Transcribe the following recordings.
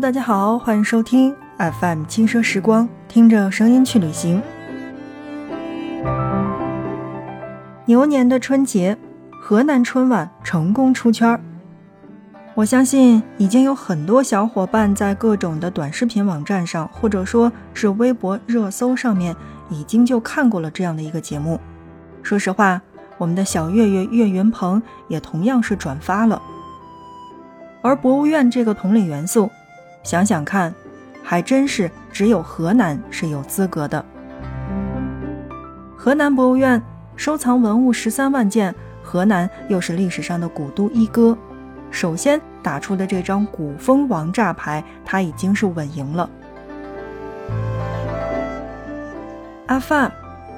大家好，欢迎收听 FM 轻奢时光，听着声音去旅行。牛年的春节，河南春晚成功出圈儿。我相信已经有很多小伙伴在各种的短视频网站上，或者说是微博热搜上面，已经就看过了这样的一个节目。说实话，我们的小岳岳岳云鹏也同样是转发了。而博物院这个统领元素，想想看，还真是只有河南是有资格的。河南博物院。收藏文物十三万件，河南又是历史上的古都一哥。首先打出的这张古风王炸牌，它已经是稳赢了。阿发，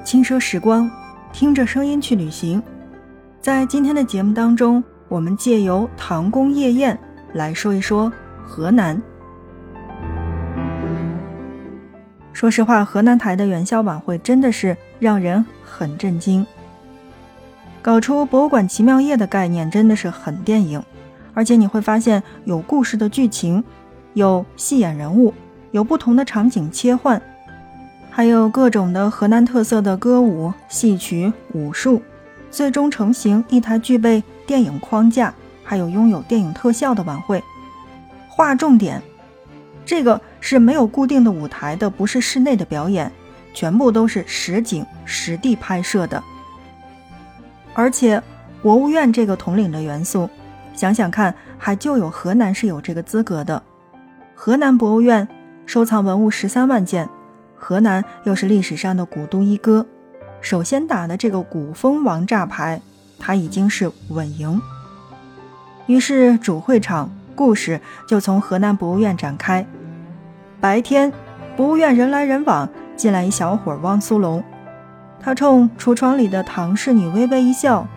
轻奢时光，听着声音去旅行。在今天的节目当中，我们借由唐宫夜宴来说一说河南。说实话，河南台的元宵晚会真的是让人很震惊。搞出博物馆奇妙夜的概念真的是很电影，而且你会发现有故事的剧情，有戏演人物，有不同的场景切换，还有各种的河南特色的歌舞、戏曲、武术，最终成型一台具备电影框架，还有拥有电影特效的晚会。划重点，这个是没有固定的舞台的，不是室内的表演，全部都是实景实地拍摄的。而且，博物院这个统领的元素，想想看，还就有河南是有这个资格的。河南博物院收藏文物十三万件，河南又是历史上的古都一哥，首先打的这个古风王炸牌，它已经是稳赢。于是主会场故事就从河南博物院展开。白天，博物院人来人往，进来一小伙汪苏泷。他冲橱窗里的唐氏女微微一笑，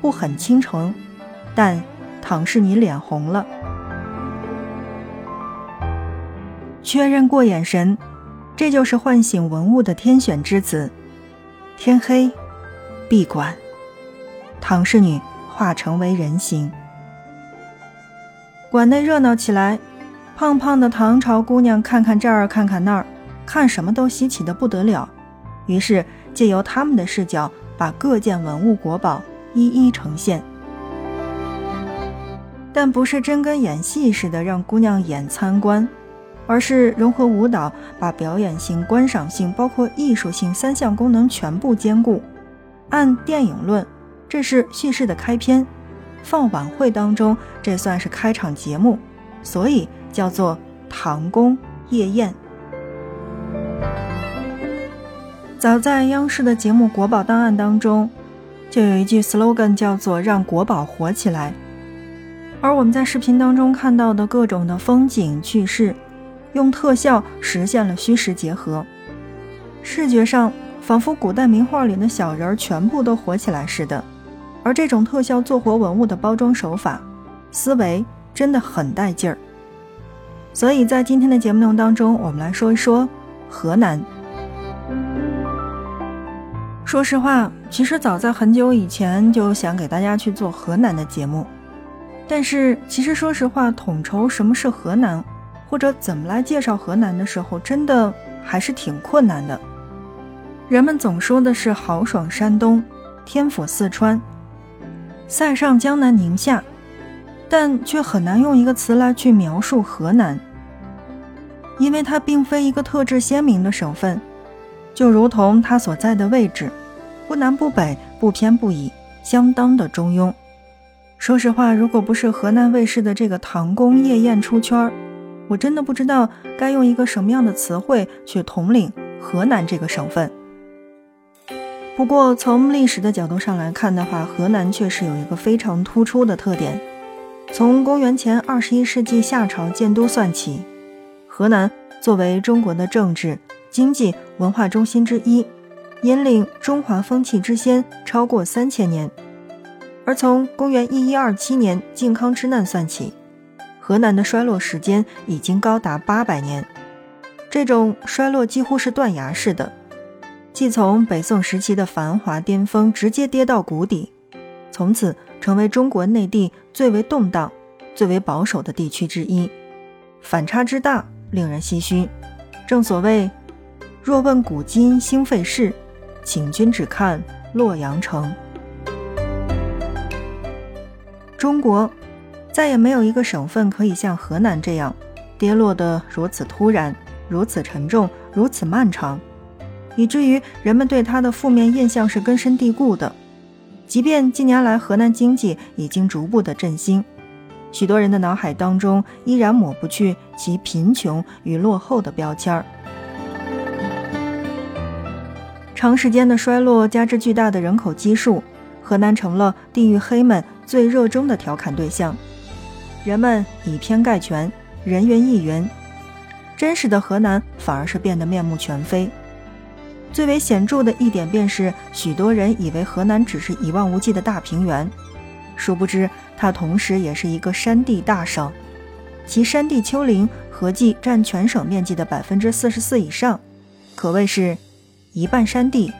不很倾城，但唐氏女脸红了。确认过眼神，这就是唤醒文物的天选之子。天黑，闭馆，唐氏女化成为人形。馆内热闹起来，胖胖的唐朝姑娘看看这儿，看看那儿，看什么都稀奇的不得了。于是。借由他们的视角，把各件文物国宝一一呈现，但不是真跟演戏似的让姑娘演参观，而是融合舞蹈，把表演性、观赏性，包括艺术性三项功能全部兼顾。按电影论，这是叙事的开篇；放晚会当中，这算是开场节目，所以叫做唐宫夜宴。早在央视的节目《国宝档案》当中，就有一句 slogan 叫做“让国宝活起来”。而我们在视频当中看到的各种的风景趣事，用特效实现了虚实结合，视觉上仿佛古代名画里的小人儿全部都活起来似的。而这种特效做活文物的包装手法、思维真的很带劲儿。所以在今天的节目内容当中，我们来说一说河南。说实话，其实早在很久以前就想给大家去做河南的节目，但是其实说实话，统筹什么是河南，或者怎么来介绍河南的时候，真的还是挺困难的。人们总说的是豪爽山东、天府四川、塞上江南宁夏，但却很难用一个词来去描述河南，因为它并非一个特质鲜明的省份。就如同它所在的位置，不南不北，不偏不倚，相当的中庸。说实话，如果不是河南卫视的这个唐宫夜宴出圈儿，我真的不知道该用一个什么样的词汇去统领河南这个省份。不过从历史的角度上来看的话，河南确实有一个非常突出的特点。从公元前二十一世纪夏朝建都算起，河南作为中国的政治。经济文化中心之一，引领中华风气之先超过三千年。而从公元一一二七年靖康之难算起，河南的衰落时间已经高达八百年。这种衰落几乎是断崖式的，既从北宋时期的繁华巅峰直接跌到谷底，从此成为中国内地最为动荡、最为保守的地区之一。反差之大，令人唏嘘。正所谓，若问古今兴废事，请君只看洛阳城。中国再也没有一个省份可以像河南这样跌落得如此突然、如此沉重、如此漫长，以至于人们对它的负面印象是根深蒂固的。即便近年来河南经济已经逐步的振兴，许多人的脑海当中依然抹不去其贫穷与落后的标签儿。长时间的衰落加之巨大的人口基数，河南成了地域黑们最热衷的调侃对象。人们以偏概全，人云亦云，真实的河南反而是变得面目全非。最为显著的一点便是，许多人以为河南只是一望无际的大平原，殊不知它同时也是一个山地大省，其山地丘陵合计占全省面积的百分之四十四以上，可谓是一半山地，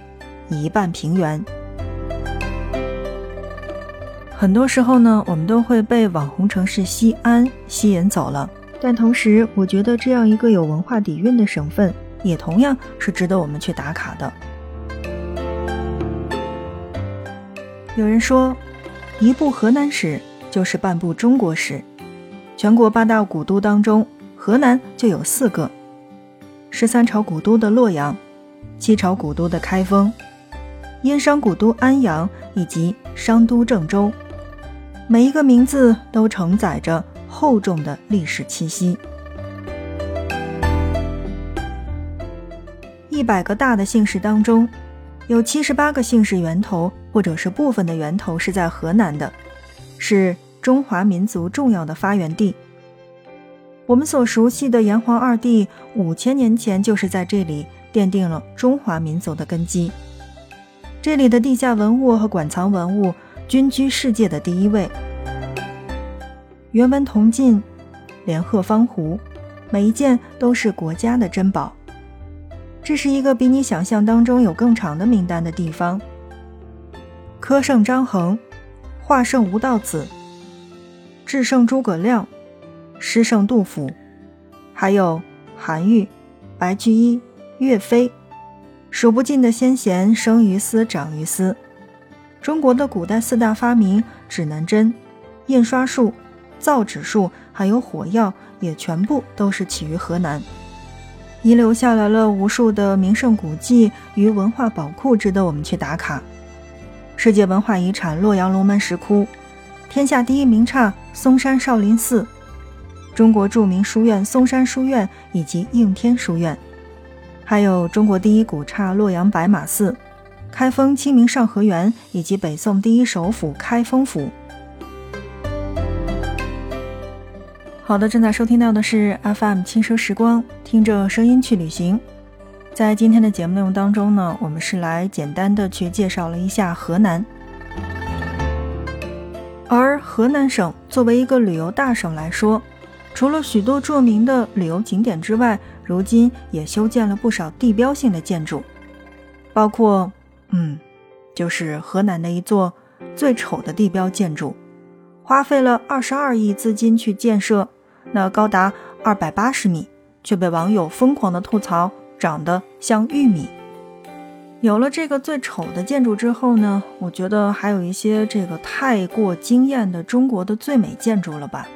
一半平原。很多时候呢，我们都会被网红城市西安吸引走了，但同时，我觉得这样一个有文化底蕴的省份。也同样是值得我们去打卡的。有人说，一部河南史就是半部中国史。全国八大古都当中，河南就有四个：十三朝古都的洛阳，七朝古都的开封，殷商古都安阳，以及商都郑州。每一个名字都承载着厚重的历史气息。一百个大的姓氏当中，有七十八个姓氏源头或者是部分的源头是在河南的，是中华民族重要的发源地。我们所熟悉的炎黄二帝，五千年前就是在这里奠定了中华民族的根基。这里的地下文物和馆藏文物均居世界的第一位。原文铜镜、连鹤方壶，每一件都是国家的珍宝。这是一个比你想象当中有更长的名单的地方。科圣张衡，画圣吴道子，智圣诸葛亮，诗圣杜甫，还有韩愈、白居易、岳飞，数不尽的先贤生于斯，长于斯。中国的古代四大发明——指南针、印刷术、造纸术，还有火药，也全部都是起于河南。遗留下来了无数的名胜古迹与文化宝库，值得我们去打卡。世界文化遗产洛阳龙门石窟，天下第一名刹嵩山少林寺，中国著名书院嵩山书院以及应天书院，还有中国第一古刹洛阳白马寺，开封清明上河园以及北宋第一首府开封府。好的，正在收听到的是 FM 轻奢时光，听着声音去旅行。在今天的节目内容当中呢，我们是来简单的去介绍了一下河南。而河南省作为一个旅游大省来说，除了许多著名的旅游景点之外，如今也修建了不少地标性的建筑，包括，嗯，就是河南的一座最丑的地标建筑，花费了二十二亿资金去建设。那高达二百八十米，却被网友疯狂的吐槽长得像玉米。有了这个最丑的建筑之后呢，我觉得还有一些这个太过惊艳的中国的最美建筑了吧。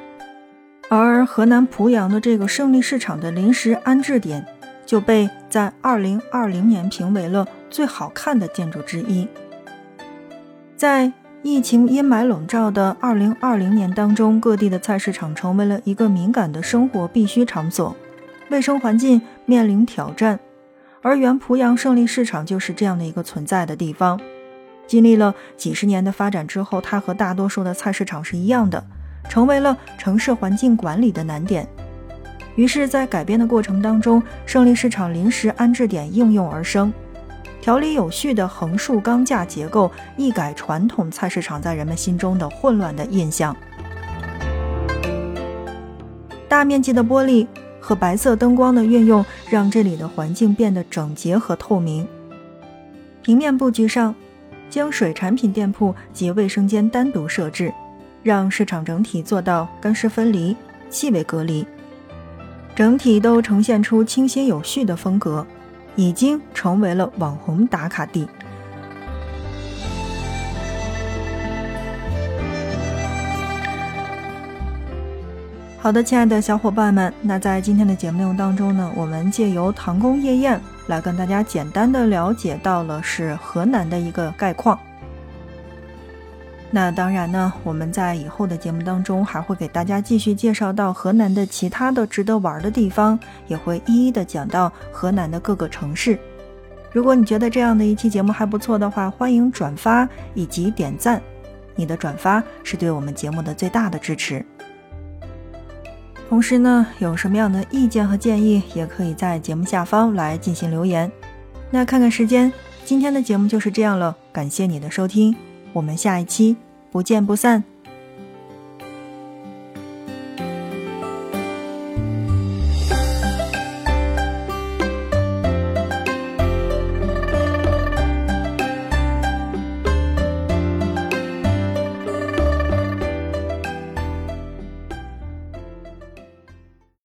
而河南濮阳的这个胜利市场的临时安置点，就被在二零二零年评为了最好看的建筑之一。在疫情阴霾笼罩的二零二零年当中，各地的菜市场成为了一个敏感的生活必需场所，卫生环境面临挑战。而原濮阳胜利市场就是这样的一个存在的地方。经历了几十年的发展之后，它和大多数的菜市场是一样的，成为了城市环境管理的难点。于是，在改编的过程当中，胜利市场临时安置点应运而生。条理有序的横竖钢架结构，一改传统菜市场在人们心中的混乱的印象。大面积的玻璃和白色灯光的运用，让这里的环境变得整洁和透明。平面布局上，将水产品店铺及卫生间单独设置，让市场整体做到干湿分离、气味隔离。整体都呈现出清新有序的风格，已经成为了网红打卡地。好的，亲爱的小伙伴们，那在今天的节目内容当中呢，我们借由唐宫夜宴来跟大家简单的了解到了是河南的一个概况。那当然呢，我们在以后的节目当中还会给大家继续介绍到河南的其他的值得玩的地方，也会一一的讲到河南的各个城市。如果你觉得这样的一期节目还不错的话，欢迎转发以及点赞，你的转发是对我们节目的最大的支持。同时呢，有什么样的意见和建议，也可以在节目下方来进行留言。那看看时间，今天的节目就是这样了，感谢你的收听，我们下一期不见不散。